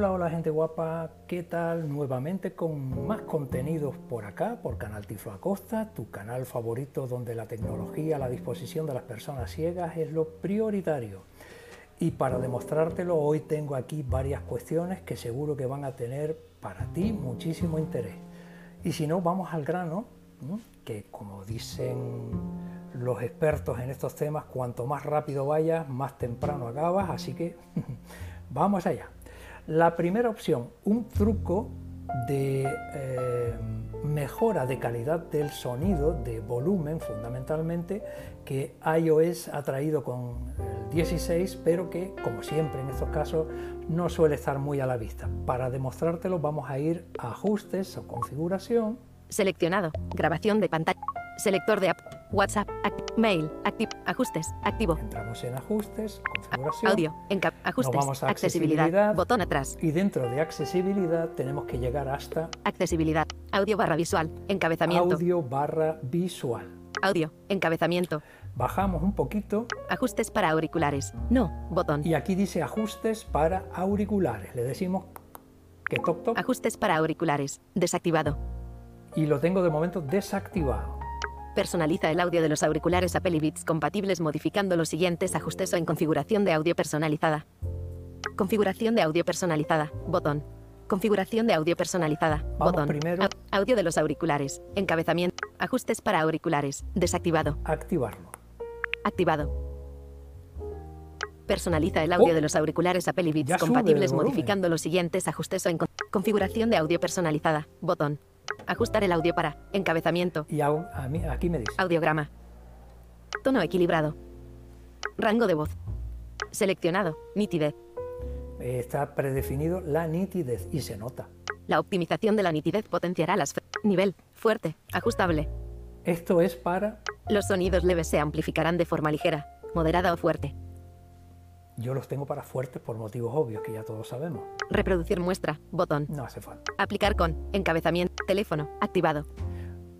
Hola, hola gente guapa, ¿qué tal? Nuevamente con más contenidos por acá, por Canal Tiflo Acosta, tu canal favorito donde la tecnología a la disposición de las personas ciegas es lo prioritario. Y para demostrártelo hoy tengo aquí varias cuestiones que seguro que van a tener para ti muchísimo interés. Y si no, vamos al grano, que como dicen los expertos en estos temas, cuanto más rápido vayas, más temprano acabas, así que vamos allá. La primera opción, un truco de eh, mejora de calidad del sonido, de volumen fundamentalmente, que iOS ha traído con el 16, pero que, como siempre en estos casos, no suele estar muy a la vista. Para demostrártelo vamos a ir a ajustes o configuración. Seleccionado, grabación de pantalla, selector de app, WhatsApp, mail, activo, ajustes, activo. Entramos en ajustes, configuración. Audio, en ajustes, vamos a accesibilidad, botón atrás. Y dentro de accesibilidad tenemos que llegar hasta accesibilidad, audio barra visual, encabezamiento. Audio barra visual. Audio, encabezamiento. Bajamos un poquito. Ajustes para auriculares. No, botón. Y aquí dice ajustes para auriculares. Le decimos que toc toc. Ajustes para auriculares. Desactivado. Y lo tengo de momento desactivado. Personaliza el audio de los auriculares Apple Beats compatibles modificando los siguientes ajustes o en configuración de audio personalizada. Configuración de audio personalizada. Botón. Configuración de audio personalizada. botón. Primero. Audio de los auriculares. Encabezamiento. Ajustes para auriculares. Desactivado. Activarlo. Activado. Personaliza el audio oh. de los auriculares Apple Beats compatibles modificando los siguientes ajustes o en configuración de audio personalizada. Botón. Ajustar el audio para. Encabezamiento. Y a, mí, aquí me dice. Audiograma. Tono equilibrado. Rango de voz. Seleccionado. Nitidez. Está predefinido la nitidez y se nota. La optimización de la nitidez potenciará las... Nivel. Fuerte. Ajustable. Esto es para... Los sonidos leves se amplificarán de forma ligera, moderada o fuerte. Yo los tengo para fuertes por motivos obvios que ya todos sabemos. Reproducir muestra, botón. No hace falta. Aplicar con, encabezamiento, teléfono, activado.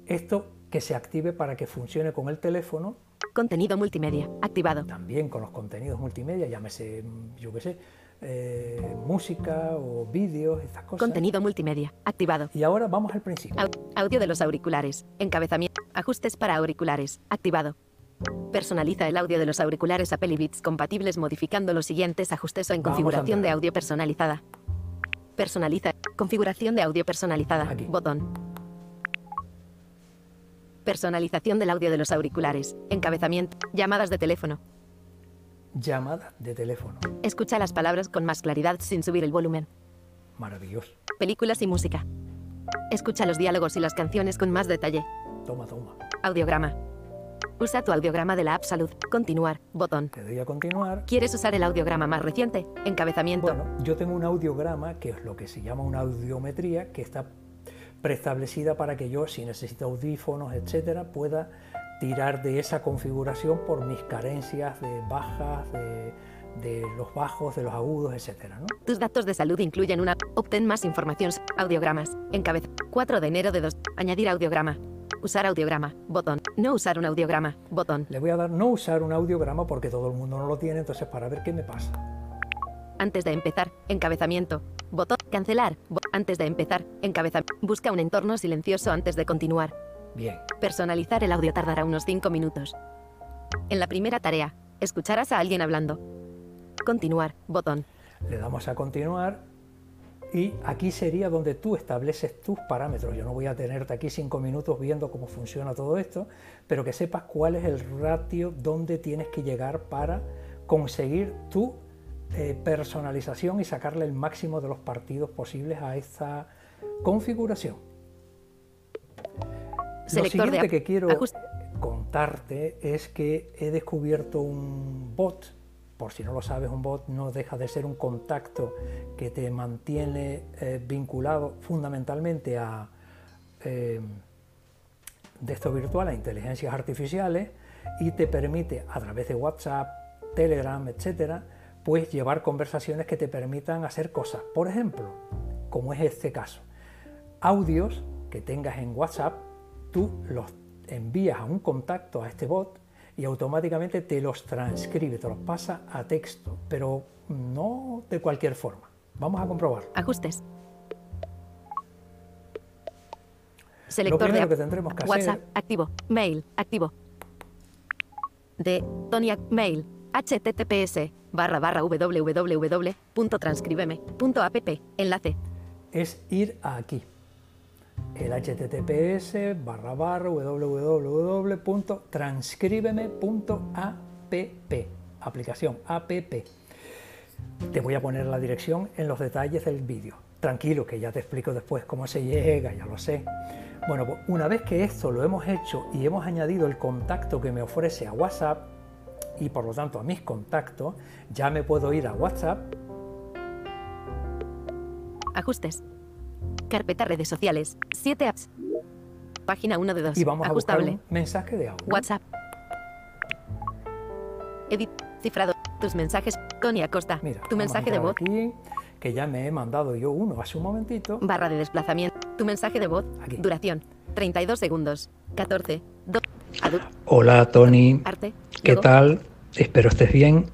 Esto que se active para que funcione con el teléfono. Contenido multimedia, activado. También con los contenidos multimedia, llámese, yo qué sé, eh, música o vídeos, estas cosas. Contenido multimedia, activado. Y ahora vamos al principio. audio de los auriculares, encabezamiento, ajustes para auriculares, activado. Personaliza el audio de los auriculares Apple Beats compatibles modificando los siguientes ajustes o en configuración de audio personalizada. Personaliza. Configuración de audio personalizada. Botón. Personalización del audio de los auriculares. Encabezamiento. Llamadas de teléfono. Llamada de teléfono. Escucha las palabras con más claridad sin subir el volumen. Maravilloso. Películas y música. Escucha los diálogos y las canciones con más detalle. Toma, toma. Audiograma. Usa tu audiograma de la app Salud. Continuar. Botón. Te doy a continuar. ¿Quieres usar el audiograma más reciente? Encabezamiento. Bueno, yo tengo un audiograma que es lo que se llama una audiometría que está preestablecida para que yo, si necesito audífonos, etcétera, pueda tirar de esa configuración por mis carencias de bajas, de, los bajos, de los agudos, etcétera. Tus datos de salud incluyen una. Obtén más información. Audiogramas. Encabez. 4 de enero de 2. Añadir audiograma. Usar audiograma. Botón. No usar un audiograma. Botón. Le voy a dar no usar un audiograma porque todo el mundo no lo tiene, entonces para ver qué me pasa. Antes de empezar, encabezamiento. Botón. Cancelar. antes de empezar, encabezamiento. Busca un entorno silencioso antes de continuar. Bien. Personalizar el audio tardará unos 5 minutos. En la primera tarea, escucharás a alguien hablando. Continuar. Botón. Le damos a continuar y aquí sería donde tú estableces tus parámetros. Yo no voy a tenerte aquí cinco minutos viendo cómo funciona todo esto, pero que sepas cuál es el ratio donde tienes que llegar para conseguir tu eh, personalización y sacarle el máximo de los partidos posibles a esta configuración. Lo siguiente que quiero contarte es que he descubierto un bot por si no lo sabes, un bot no deja de ser un contacto que te mantiene eh, vinculado fundamentalmente a eh, esto virtual, a inteligencias artificiales y te permite a través de WhatsApp, Telegram, etcétera, pues llevar conversaciones que te permitan hacer cosas. Por ejemplo, como es este caso, audios que tengas en WhatsApp, tú los envías a un contacto a este bot y automáticamente te los transcribe, te los pasa a texto, pero no de cualquier forma. Vamos a comprobar. Ajustes. Selector de que tendremos que WhatsApp activo. Mail activo. De Tonia Mail https barra barra www.transcribeme.app enlace. Es ir aquí. El https barra barra www.transcribeme.app aplicación app. Te voy a poner la dirección en los detalles del vídeo. Tranquilo, que ya te explico después cómo se llega, ya lo sé. Bueno, pues una vez que esto lo hemos hecho y hemos añadido el contacto que me ofrece a WhatsApp y por lo tanto a mis contactos, ya me puedo ir a WhatsApp. Ajustes. Carpeta redes sociales. 7 apps. Página 1 de 2. Y vamos Ajustable. a buscar un mensaje de audio. WhatsApp. Edit. Cifrado. Tus mensajes. Tony Acosta. Mira, tu mensaje de voz. Aquí, que ya me he mandado yo uno hace un momentito. Barra de desplazamiento. Tu mensaje de voz. Aquí. Duración. 32 segundos. 14. 2. Hola Tony. Arte. ¿Qué tal? Espero estés bien.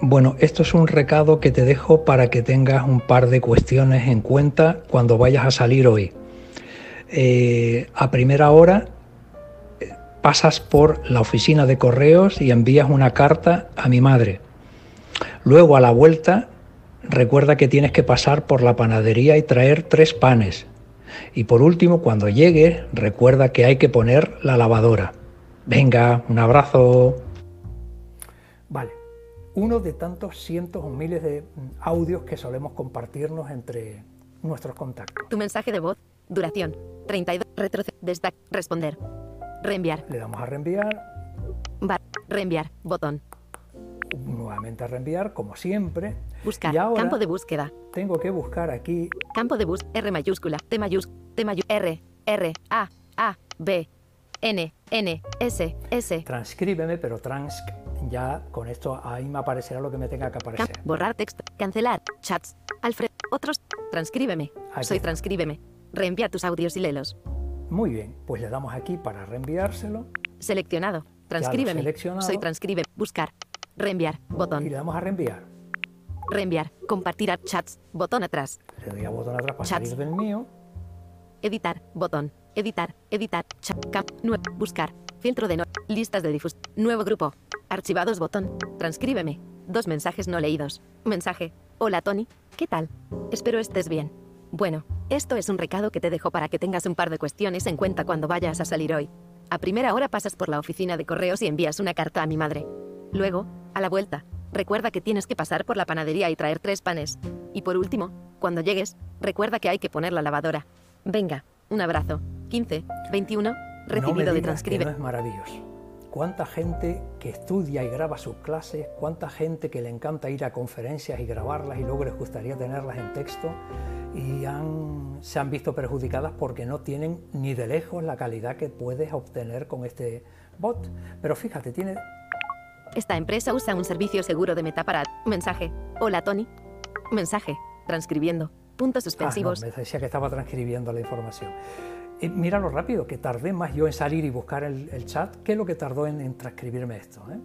Bueno, esto es un recado que te dejo para que tengas un par de cuestiones en cuenta cuando vayas a salir hoy. Eh, a primera hora eh, pasas por la oficina de correos y envías una carta a mi madre. Luego a la vuelta recuerda que tienes que pasar por la panadería y traer tres panes. Y por último, cuando llegues, recuerda que hay que poner la lavadora. Venga, un abrazo. Vale, uno de tantos cientos o miles de audios que solemos compartirnos entre nuestros contactos. Tu mensaje de voz, duración, 32, retroceder, destac, responder, reenviar. Le damos a reenviar. Va, reenviar, botón. Nuevamente a reenviar, como siempre. Buscar, campo de búsqueda. Tengo que buscar aquí. Campo de búsqueda, R mayúscula, T mayúscula, T mayúscula, R, R, A, A, B, N, N, S, S. Transcríbeme, pero trans ya con esto ahí me aparecerá lo que me tenga que aparecer. borrar texto, cancelar, chats, Alfred, otros, transcríbeme. Soy transcríbeme. Reenvía tus audios y léelos. Muy bien, pues le damos aquí para reenviárselo. Seleccionado. Transcríbeme. Soy transcribe. Buscar. Reenviar. Botón. Y le damos a reenviar. Reenviar. Compartir a chats. Botón atrás. Le doy a botón atrás para salir del mío. Editar. Botón. Editar. Editar. Chat. Buscar. Filtro de no. Listas de difusión. Nuevo grupo. Archivados botón. Transcríbeme. Dos mensajes no leídos. Mensaje. Hola Tony. ¿Qué tal? Espero estés bien. Bueno, esto es un recado que te dejo para que tengas un par de cuestiones en cuenta cuando vayas a salir hoy. A primera hora pasas por la oficina de correos y envías una carta a mi madre. Luego, a la vuelta, recuerda que tienes que pasar por la panadería y traer tres panes. Y por último, cuando llegues, recuerda que hay que poner la lavadora. Venga, un abrazo. 15, 21, recibido de transcribe. es maravilloso. Cuánta gente que estudia y graba sus clases, cuánta gente que le encanta ir a conferencias y grabarlas y luego les gustaría tenerlas en texto y se han visto perjudicadas porque no tienen ni de lejos la calidad que puedes obtener con este bot. Pero fíjate, tiene... Esta empresa usa un servicio seguro de Metaparat. Mensaje. Hola Tony. Mensaje. Transcribiendo. Puntos ah, suspensivos. me decía que estaba transcribiendo la información. Eh, mira lo rápido, que tardé más yo en salir y buscar el, chat que lo que tardó en, transcribirme esto. ¿eh?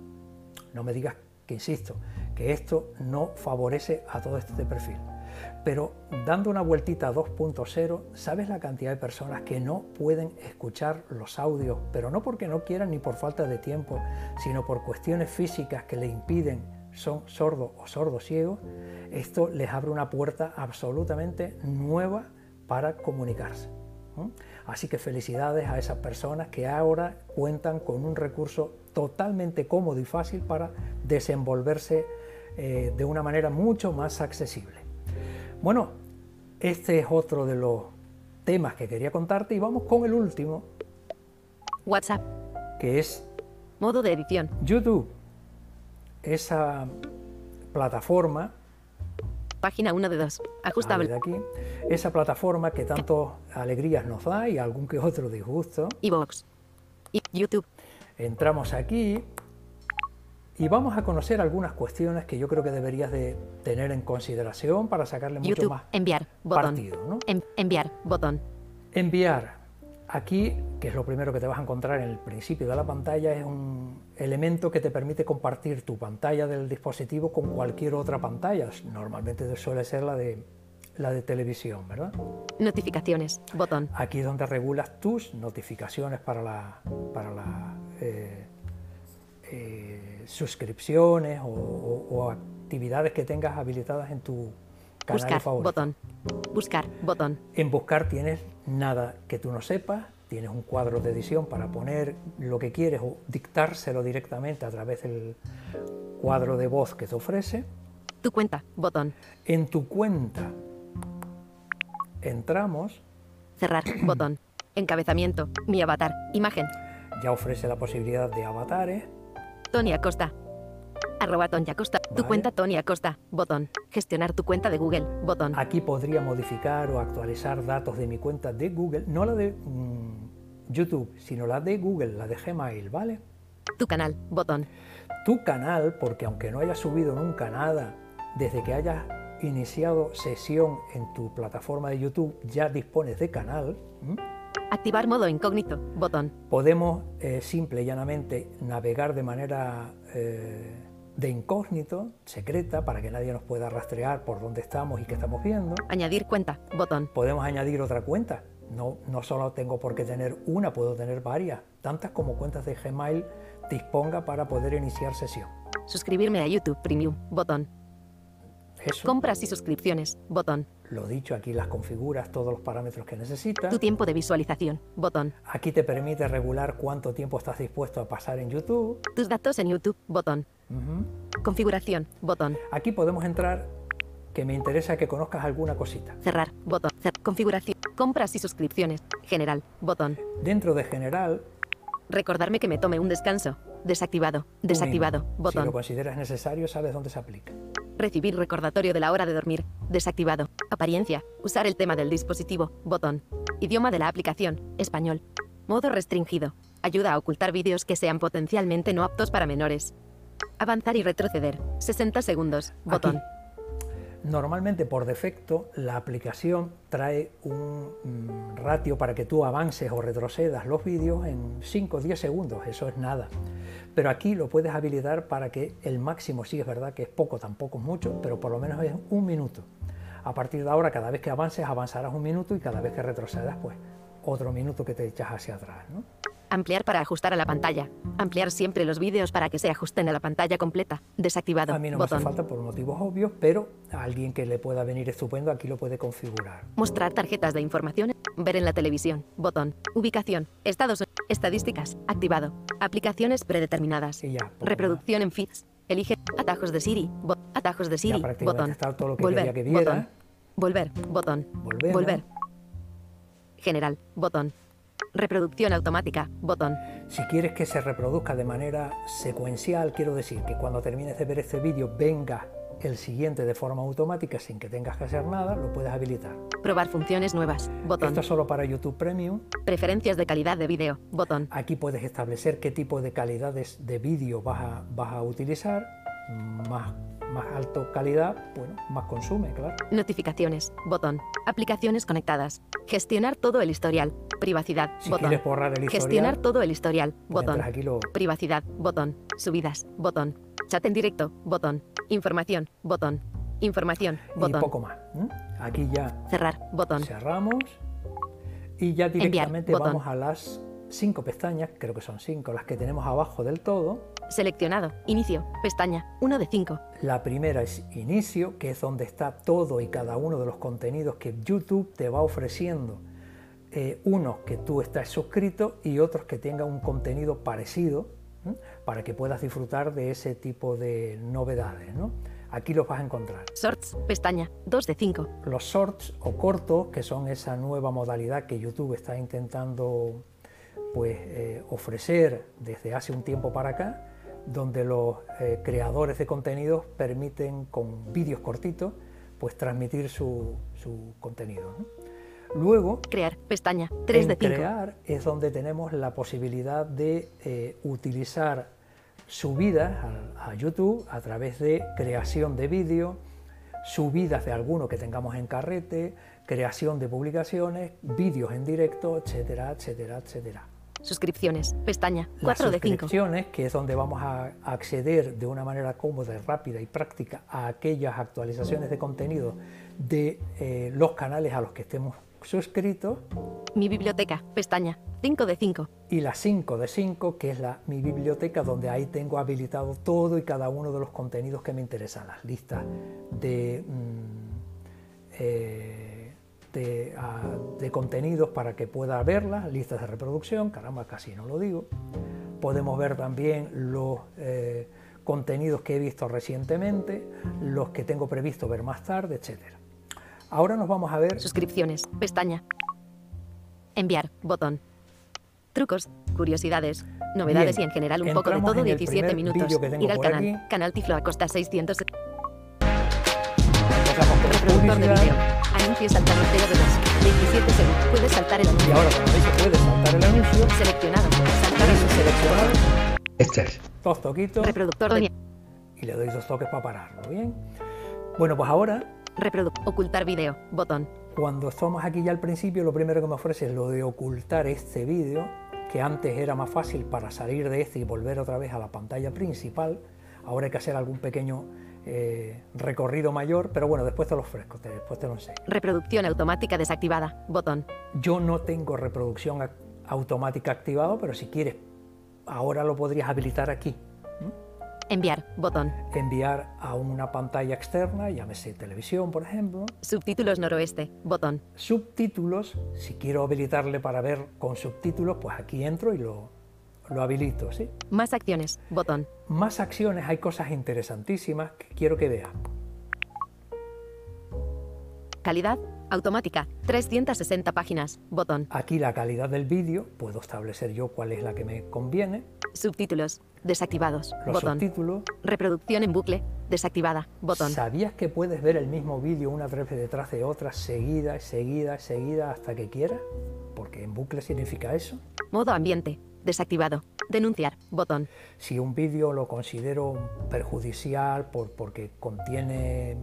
No me digas que, insisto, que esto no favorece a todo este perfil. Pero dando una vueltita a 2.0, ¿sabes la cantidad de personas que no pueden escuchar los audios? Pero no porque no quieran ni por falta de tiempo, sino por cuestiones físicas que le impiden, son sordos o sordos ciegos. Esto les abre una puerta absolutamente nueva para comunicarse. Así que felicidades a esas personas que ahora cuentan con un recurso totalmente cómodo y fácil para desenvolverse eh, de una manera mucho más accesible. Bueno, este es otro de los temas que quería contarte y vamos con el último. WhatsApp. Que es... Modo de edición. YouTube. Esa plataforma Página 1 de 2. Ajustable. aquí. Esa plataforma que tanto alegrías nos da y algún que otro disgusto. Evox. Y YouTube. Entramos aquí y vamos a conocer algunas cuestiones que yo creo que deberías de tener en consideración para sacarle mucho más enviar, botón. partido. enviar, botón. Enviar. Aquí, que es lo primero que te vas a encontrar en el principio de la pantalla, es un elemento que te permite compartir tu pantalla del dispositivo con cualquier otra pantalla. Normalmente suele ser la de la de televisión, ¿verdad? Notificaciones, botón. Aquí es donde regulas tus notificaciones para la, para la eh, eh, suscripciones o, actividades que tengas habilitadas en tu canal Buscar, favorito. botón. Buscar, botón. En buscar tienes nada que tú no sepas, tienes un cuadro de edición para poner lo que quieres o dictárselo directamente a través del cuadro de voz que te ofrece. Tu cuenta, botón. En tu cuenta entramos. Cerrar, botón. Encabezamiento, mi avatar, imagen. Ya ofrece la posibilidad de avatares. Tony Acosta. Arroba Tony Acosta. Tu cuenta Tony Acosta. Botón. Gestionar tu cuenta de Google. Botón. Aquí podría modificar o actualizar datos de mi cuenta de Google. No la de mm, YouTube, sino la de Google, la de Gmail, ¿vale? Tu canal. Botón. Tu canal, porque aunque no hayas subido nunca nada, desde que hayas iniciado sesión en tu plataforma de YouTube, ya dispones de canal. Activar modo incógnito, botón. Podemos eh, simple y llanamente navegar de manera eh, de incógnito, secreta, para que nadie nos pueda rastrear por dónde estamos y qué estamos viendo. Añadir cuenta, botón. Podemos añadir otra cuenta. No, no solo tengo por qué tener una, puedo tener varias, tantas como cuentas de Gmail disponga para poder iniciar sesión. Suscribirme a YouTube Premium, botón. Compras y suscripciones, botón. Lo dicho, aquí las configuras, todos los parámetros que necesitas. Tu tiempo de visualización, botón. Aquí te permite regular cuánto tiempo estás dispuesto a pasar en YouTube. Tus datos en YouTube, botón. Configuración, botón. Aquí podemos entrar, que me interesa que conozcas alguna cosita. Cerrar, botón. configuración, compras y suscripciones, general, botón. Dentro de general... Recordarme que me tome un descanso, desactivado, desactivado, botón. Si lo consideras necesario, sabes dónde se aplica. Recibir recordatorio de la hora de dormir. Desactivado. Apariencia. Usar el tema del dispositivo. Botón. Idioma de la aplicación. Español. Modo restringido. Ayuda a ocultar vídeos que sean potencialmente no aptos para menores. Avanzar y retroceder. 60 segundos. Botón. Normalmente por defecto la aplicación trae un mm, ratio para que tú avances o retrocedas los vídeos en 5 o 10 segundos, eso es nada. Pero aquí lo puedes habilitar para que el máximo, sí es verdad que es poco, tampoco es mucho, pero por lo menos es un minuto. A partir de ahora, cada vez que avances, avanzarás un minuto y cada vez que retrocedas, pues otro minuto que te echas hacia atrás. Ampliar para ajustar a la pantalla. Ampliar siempre los vídeos para que se ajusten a la pantalla completa. Desactivado. A mí no me hace falta por motivos obvios, pero a alguien que le pueda venir estupendo aquí lo puede configurar. Mostrar tarjetas de información. Ver en la televisión. Botón. Ubicación. Estados. Estadísticas. Activado. Aplicaciones predeterminadas. Reproducción en feeds. Elige atajos de Siri. atajos de Siri. botón. Volver. botón. Volver. Botón. Volver. General. Botón. Reproducción automática, botón. Si quieres que se reproduzca de manera secuencial, quiero decir que cuando termines de ver este vídeo venga el siguiente de forma automática sin que tengas que hacer nada, lo puedes habilitar. Probar funciones nuevas, botón. Esto es solo para YouTube Premium. Preferencias de calidad de vídeo, botón. Aquí puedes establecer qué tipo de calidades de vídeo vas a, vas a utilizar, más más alto calidad, bueno, más consume, claro. Notificaciones, botón. Aplicaciones conectadas. Gestionar todo el historial. Privacidad, si botón. Quieres borrar el historial, Gestionar todo el historial, botón. Privacidad, botón. Subidas, botón. Chat en directo, botón. Información, botón. Información, botón. Y poco más. Aquí ya. Cerrar, botón. Cerramos. Y ya directamente vamos a las cinco pestañas, creo que son cinco, las que tenemos abajo del todo. Seleccionado. Inicio. Pestaña. 1 de 5. La primera es Inicio, que es donde está todo y cada uno de los contenidos que YouTube te va ofreciendo. Eh, unos que tú estás suscrito y otros que tengan un contenido parecido para que puedas disfrutar de ese tipo de novedades. ¿no? Aquí los vas a encontrar. Shorts, pestaña, 2 de 5. Los shorts o cortos, que son esa nueva modalidad que YouTube está intentando pues, eh, ofrecer desde hace un tiempo para acá, donde los eh, creadores de contenidos permiten con vídeos cortitos pues transmitir su, contenido. Luego, crear, pestaña, 3 de 5. Crear es donde tenemos la posibilidad de eh, utilizar subidas a, a, YouTube a través de creación de vídeo, subidas de alguno que tengamos en carrete, creación de publicaciones, vídeos en directo, etcétera, etcétera, etcétera. Suscripciones. Pestaña. Las 4 de 5. suscripciones, que es donde vamos a acceder de una manera cómoda, rápida y práctica a aquellas actualizaciones de contenido de eh, los canales a los que estemos suscritos. Mi biblioteca. Pestaña. 5 de 5. Y la 5 de 5, que es la, mi biblioteca, donde ahí tengo habilitado todo y cada uno de los contenidos que me interesan, las listas de... mm, eh, de, ah, de contenidos para que pueda verlas, listas de reproducción, caramba, casi no lo digo. Podemos ver también los eh, contenidos que he visto recientemente, los que tengo previsto ver más tarde, etc. Ahora nos vamos a ver Suscripciones. Pestaña. Enviar. Botón. Trucos. Curiosidades. Novedades Bien, y en general un poco de todo en el 17 primer minutos. Ir al canal. aquí. Canal Tiflo Acosta 600. empezamos con Reproductor de publicidad. Vídeo. Anuncio saltarroteo de los 27 segundos. Puedes saltar el y anuncio. ahora como veis se puede saltar el anuncio, Seleccionado. Saltar tenéis anuncio. seleccionado Este es. dos toquitos Reproductor de y le doy dos toques para pararlo, ¿bien? Bueno, pues ahora Reprodu ocultar vídeo. Botón. Cuando estamos aquí ya al principio, lo primero que me ofrece es lo de ocultar este vídeo, que antes era más fácil para salir de este y volver otra vez a la pantalla principal. Ahora hay que hacer algún pequeño eh, recorrido mayor, pero bueno, después te lo ofrezco, te- después te lo enseño. Reproducción automática desactivada. Botón. Yo no tengo reproducción automática activado, pero si quieres, ahora lo podrías habilitar aquí. Enviar. Botón. Enviar a una pantalla externa, llámese televisión, por ejemplo, Subtítulos noroeste. Botón. subtítulos, si quiero habilitarle para ver con subtítulos, pues aquí entro y lo, lo habilito, ¿sí? Más acciones. Botón. Más acciones, hay cosas interesantísimas que quiero que veas. Calidad. Automática. 360 páginas. Botón. Aquí la calidad del vídeo, puedo establecer yo cuál es la que me conviene, Subtítulos. Desactivados. los Botón. subtítulos. Reproducción en bucle. Desactivada. Botón. ¿Sabías que puedes ver el mismo vídeo una vez detrás de otra, seguida, seguida, seguida, hasta que quieras? Porque en bucle significa eso. Modo ambiente. Desactivado. Denunciar. Botón. Si un vídeo lo considero perjudicial por, porque contiene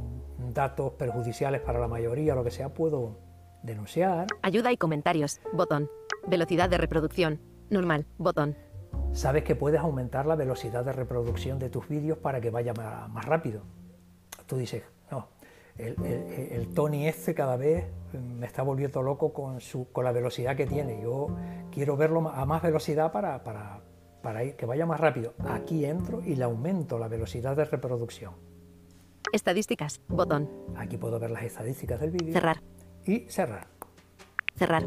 datos perjudiciales para la mayoría, lo que sea, puedo denunciar. Ayuda y comentarios. Botón. Velocidad de reproducción. Normal. Botón. Sabes que puedes aumentar la velocidad de reproducción de tus vídeos para que vaya más, rápido. Tú dices, no, el, el- el Tony este cada vez me está volviendo loco con, su, con la velocidad que tiene. Yo quiero verlo a más velocidad para, para, para ir- que vaya más rápido. Aquí entro y le aumento la velocidad de reproducción. Estadísticas. Botón. Aquí puedo ver las estadísticas del vídeo Cerrar. y cerrar. Cerrar.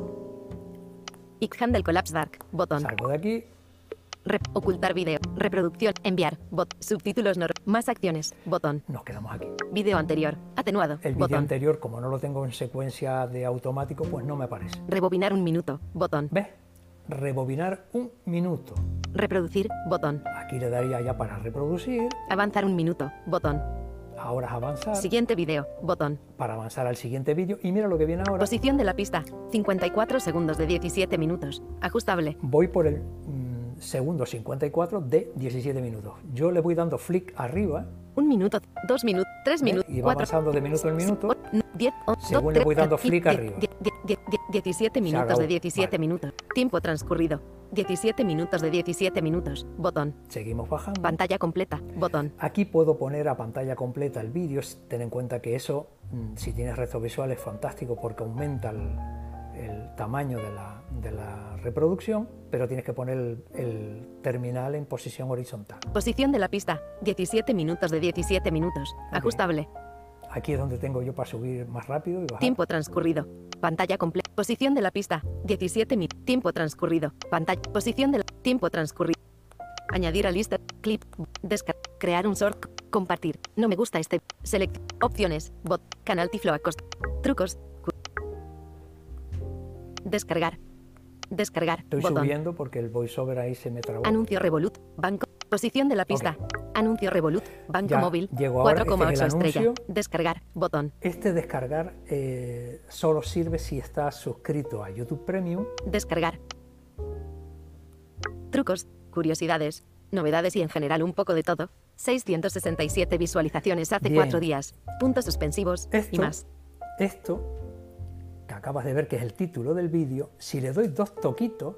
Handle Collapse Dark. Botón. Salgo de aquí, Rep- ocultar vídeo. Reproducción. Enviar. Bot. Subtítulos nor. Más acciones. Botón. nos quedamos aquí. Vídeo anterior. Atenuado. El Botón. anterior, como no lo tengo en secuencia de automático, pues no me aparece. Rebobinar un minuto. Botón. ¿Ves? Rebobinar un minuto. Reproducir. Botón. Aquí le daría ya para reproducir. Avanzar un minuto. Botón. Ahora es avanzar. Siguiente vídeo. Botón. Para avanzar al siguiente vídeo. Y mira lo que viene ahora. Posición de la pista. 54 segundos de 17 minutos. Ajustable. Voy por el mm, segundo 54 de 17 minutos. Yo le voy dando flick arriba Un minuto. Dos minutos. Tres minutos. y va avanzando de minuto en minuto. 10, Según le voy dando flick arriba. 17 minutos de 17 Vale. minutos. Tiempo transcurrido. 17 minutos de 17 minutos. Botón. Seguimos bajando. Pantalla completa. Botón. Aquí puedo poner a pantalla completa el vídeo. Ten en cuenta que eso, mm, si tienes resto visual, es fantástico porque aumenta el, el tamaño de la, de la reproducción, pero tienes que poner el, el terminal en posición horizontal. Posición de la pista. 17 minutos de 17 minutos. Ajustable. Aquí es donde tengo yo para subir más rápido y bajar. Tiempo transcurrido. Pantalla completa. Posición de la pista. 17 minutos. Tiempo transcurrido. Pantalla. Posición de la. Tiempo transcurrido. Añadir a lista. Clip. Descargar. Crear un short. Compartir. No me gusta este. Select. Opciones. Bot. Canal Tiflo Acosta. Trucos. Descargar. Descargar. Estoy Botón. subiendo porque el voiceover ahí se me trabó. Anuncio Revolut. Banco. Posición de la pista. Anuncio Revolut. Banco Ya, móvil. llego ahora, este es 4,8 el estrella. anuncio. Descargar. Botón. Este descargar eh, solo sirve si estás suscrito a YouTube Premium. Descargar. Trucos, curiosidades, novedades y en general un poco de todo. 667 visualizaciones hace Bien. cuatro días. Puntos suspensivos y más. esto, acabas de ver que es el título del vídeo, si le doy dos toquitos,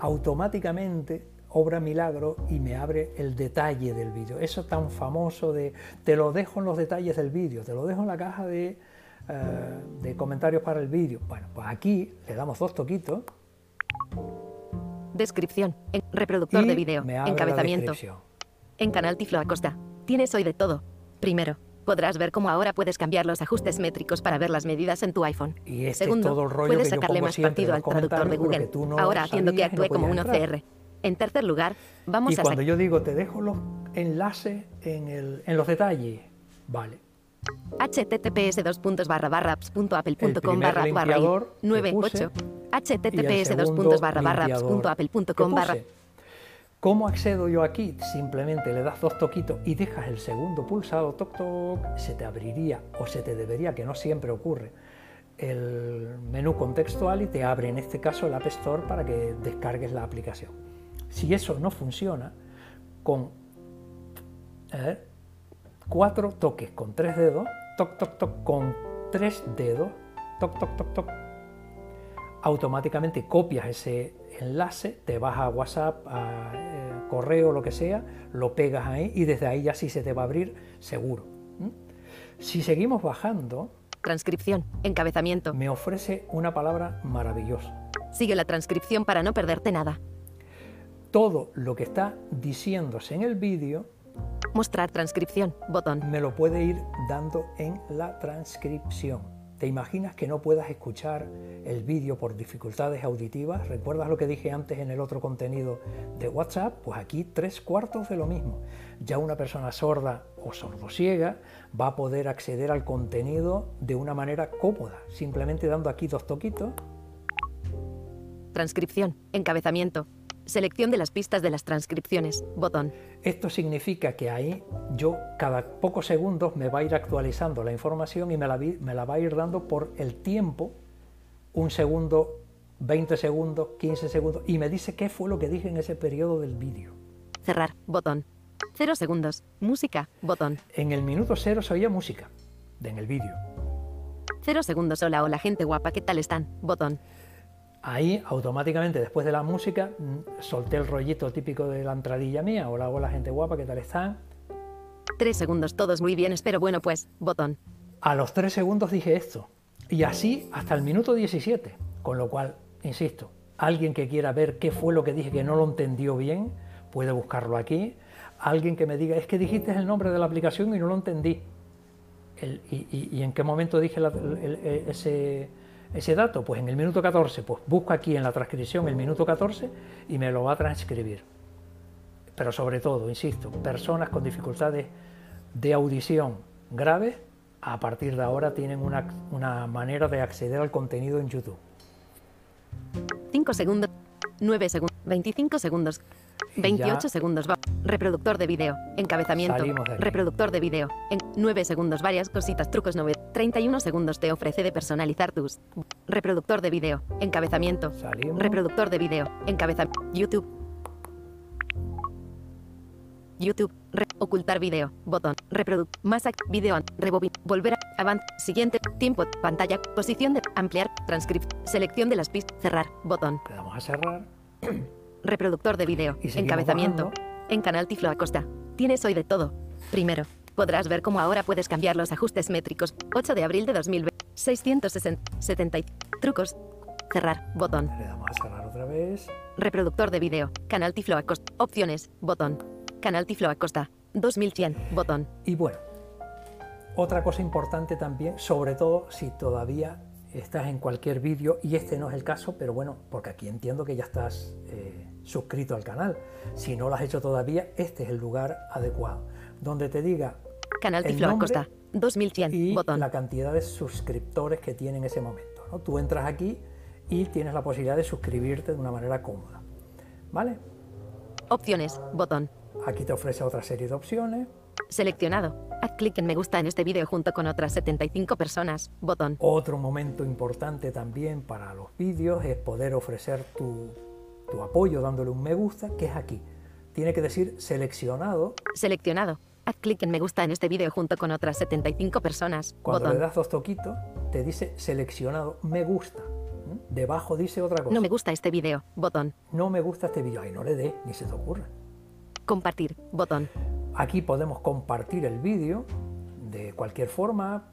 automáticamente obra milagro y me abre el detalle del vídeo. Eso tan famoso de te lo dejo en los detalles del vídeo, te lo dejo en la caja de, eh, de comentarios para el vídeo. Bueno, pues aquí le damos dos toquitos. Descripción. En reproductor de vídeo. Encabezamiento. En Canal Tiflo Acosta. Tienes hoy de todo. Primero, podrás ver cómo ahora puedes cambiar los ajustes métricos para ver las medidas en tu iPhone. Y este Segundo, es todo el rollo puedes que sacarle más partido al traductor de Google, no ahora haciendo que no actúe como un. OCR. En tercer lugar, vamos Y a cuando yo digo te dejo los enlaces en, el, en los detalles, vale. https dos puntos barra barra apps.apple.com primer barra barra limpiador que 98 puse, https dos segundo puntos barra barra limpiador apps.apple.com que barra puse. ¿Cómo accedo yo aquí? Simplemente le das dos toquitos y dejas el segundo pulsado, toc toc, se te abriría o se te debería, que no siempre ocurre, el menú contextual y te abre en este caso el App Store para que descargues la aplicación. Si eso no funciona, con cuatro toques con tres dedos, toc toc toc con tres dedos, toc toc toc toc, automáticamente copias ese enlace, te vas a WhatsApp, a correo, lo que sea, lo pegas ahí y desde ahí ya sí se te va a abrir seguro. Si seguimos bajando, transcripción encabezamiento me ofrece una palabra maravillosa. sigue la transcripción para no perderte nada Todo lo que está diciéndose en el vídeo mostrar transcripción botón me lo puede ir dando en la transcripción. ¿Te imaginas que no puedas escuchar el vídeo por dificultades auditivas? ¿Recuerdas lo que dije antes en el otro contenido de WhatsApp? Pues aquí tres cuartos de lo mismo. Ya una persona sorda o sordosiega va a poder acceder al contenido de una manera cómoda, simplemente dando aquí dos toquitos transcripción encabezamiento selección de las pistas de las transcripciones. Botón. Esto significa que ahí yo cada pocos segundos me va a ir actualizando la información y me la, vi- me la va a ir dando por el tiempo, un segundo, 20 segundos, 15 segundos, y me dice qué fue lo que dije en ese periodo del vídeo. cerrar. Botón. 0 segundos. Música. Botón. En el minuto cero se oía música. En el vídeo. 0 segundos. Hola hola gente guapa. Qué tal están botón Ahí automáticamente después de la música mm, solté el rollito típico de la entradilla mía. Hola, hola gente guapa, ¿qué tal están? 3 segundos todos muy bien espero bueno pues botón A los 3 segundos dije esto. Y así hasta el minuto 17. Con lo cual, insisto, alguien que quiera ver qué fue lo que dije que no lo entendió bien, puede buscarlo aquí. Alguien que me diga, es que dijiste el nombre de la aplicación y no lo entendí. El- y, y- y en qué momento dije la- el- el- ese, ese dato? Pues en el minuto 14. Pues busco aquí en la transcripción el minuto 14 y me lo va a transcribir. Pero sobre todo, insisto, personas con dificultades de audición graves, a partir de ahora tienen una, una manera de acceder al contenido en YouTube. 5 segundos 9 segundos 25 segundos 28 ya- segundos va- reproductor de vídeo encabezamiento. De reproductor de vídeo en 9 segundos varias cositas trucos 9 31 segundos te ofrece de personalizar tus reproductor de vídeo encabezamiento. Salimos. reproductor de vídeo encabezamiento YouTube. YouTube re- ocultar vídeo botón reproduc más an- rebobin volver a avant siguiente tiempo pantalla posición de ampliar transcript selección de las pistas cerrar botón. Le damos a cerrar. Reproductor de vídeo. Encabezamiento. bajando. En Canal Tiflo Acosta. Tienes hoy de todo. Primero, podrás ver cómo ahora puedes cambiar los ajustes métricos. 8 de abril de 2020. 660. 70. Trucos. Cerrar. Botón. Le damos a cerrar otra vez. Reproductor de vídeo. Canal Tiflo Acosta. Opciones. Botón. Canal Tiflo Acosta. 2100. Botón. Y bueno, otra cosa importante también, sobre todo si todavía estás en cualquier vídeo, y este no es el caso, pero bueno, porque aquí entiendo que ya estás eh, suscrito al canal. Si no lo has hecho todavía, este es el lugar adecuado, donde te diga Canal Tiflo Acosta. 2100. y Botón. la cantidad de suscriptores que tiene en ese momento. ¿no? Tú entras aquí y tienes la posibilidad de suscribirte de una manera cómoda. ¿Vale? Opciones. Botón. Aquí te ofrece otra serie de opciones. Seleccionado. Haz clic en me gusta en este vídeo junto con otras 75 personas. Botón. Otro momento importante también para los vídeos es poder ofrecer tu, tu apoyo dándole un me gusta, que es aquí. Tiene que decir seleccionado. Seleccionado. Haz clic en me gusta en este vídeo junto con otras 75 personas. Cuando Botón. le das dos toquitos, te dice seleccionado me gusta. ¿Mm? Debajo dice otra cosa. No me gusta este vídeo, botón. No me gusta este vídeo. Ahí no le dé, ni se te ocurra. Compartir, botón. Aquí podemos compartir el vídeo de cualquier forma,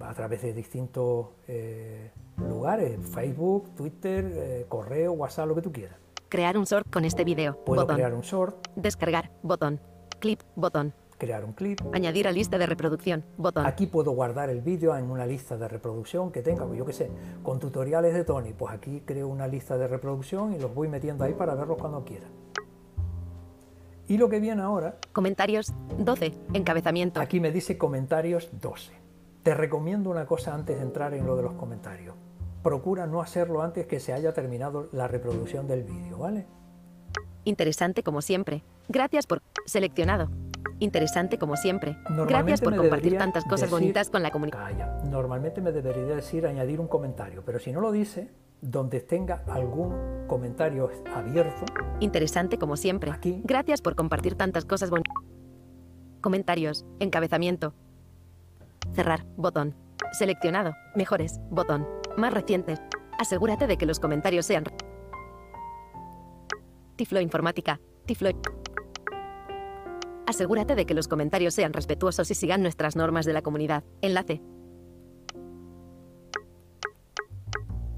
a través de distintos eh, lugares, Facebook, Twitter, eh, correo, WhatsApp, lo que tú quieras. Crear un short con este vídeo. Puedo botón. crear un short, Descargar, botón. Clip, botón. crear un clip. Añadir a lista de reproducción, botón. Aquí puedo guardar el vídeo en una lista de reproducción que tenga, pues yo qué sé, con tutoriales de Tony, pues aquí creo una lista de reproducción y los voy metiendo ahí para verlos cuando quiera. Y lo que viene ahora, Comentarios, 12. Encabezamiento. aquí me dice comentarios 12. Te recomiendo una cosa antes de entrar en lo de los comentarios. Procura no hacerlo antes que se haya terminado la reproducción del vídeo, ¿vale? Interesante como siempre. Gracias por... Seleccionado. Interesante como siempre. Gracias por compartir tantas cosas decir- bonitas con la comunidad. Normalmente me debería decir añadir un comentario, pero si no lo dice, donde tenga algún comentario abierto, Interesante como siempre. Aquí. Gracias por compartir tantas cosas bonitas. Comentarios. Encabezamiento. Cerrar. Botón. Seleccionado. Mejores. Botón. Más recientes. Asegúrate de que los comentarios sean... Tiflo Informática. Tiflo... Asegúrate de que los comentarios sean respetuosos y sigan nuestras normas de la comunidad. Enlace.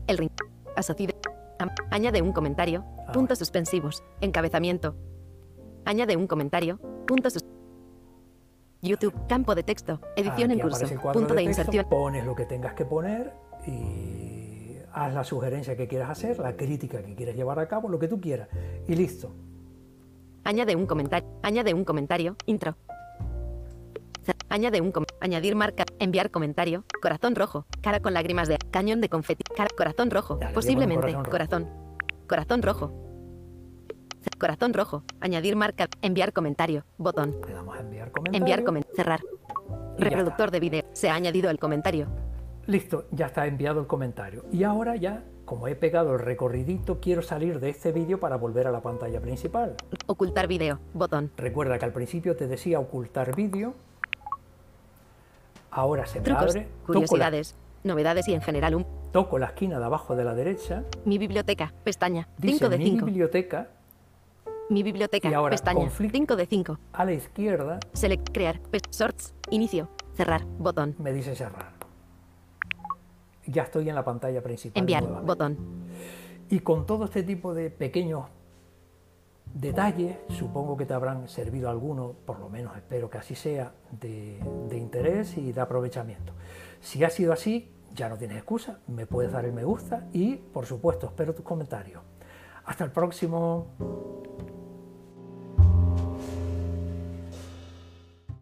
El ring. Asociado. Am- Añade un comentario. Ah. Puntos suspensivos. Encabezamiento. Añade un comentario. Puntos sus- YouTube. Campo de texto. Edición aquí en curso. Punto de, inserción. Pones lo que tengas que poner y haz la sugerencia que quieras hacer, la crítica que quieras llevar a cabo, lo que tú quieras. Y listo. Añade un comentario. Añade un comentario. Intro. Añade un com- añadir marca. Enviar comentario. Corazón rojo. Cara con lágrimas de cañón de confeti. Cara, corazón rojo. Posiblemente. Corazón. Corazón rojo. Corazón rojo. Añadir marca. Enviar comentario. Botón. Le damos a enviar comentario. Enviar comentario. Cerrar. Reproductor de vídeo. Se ha añadido el comentario. Listo, ya está enviado el comentario. Y ahora ya, como he pegado el recorridito, quiero salir de este vídeo para volver a la pantalla principal. Ocultar vídeo. Botón. Recuerda que al principio te decía ocultar vídeo. Ahora se me Trucos. abre. La, Curiosidades. Novedades y en general un. toco la esquina de abajo de la derecha. Mi biblioteca. Pestaña. Dice 5 de mi 5. biblioteca. Mi biblioteca. Y ahora, pestaña. conflicto. 5 de 5. A la izquierda Select. Crear. Shorts. Inicio. Cerrar. Botón. me dice cerrar. Ya estoy en la pantalla principal. Enviar. nuevamente. Botón. Y con todo este tipo de pequeños detalles, supongo que te habrán servido algunos, por lo menos espero que así sea, de, de interés y de aprovechamiento. Si ha sido así, ya no tienes excusa, me puedes dar el me gusta y, por supuesto, espero tus comentarios. Hasta el próximo.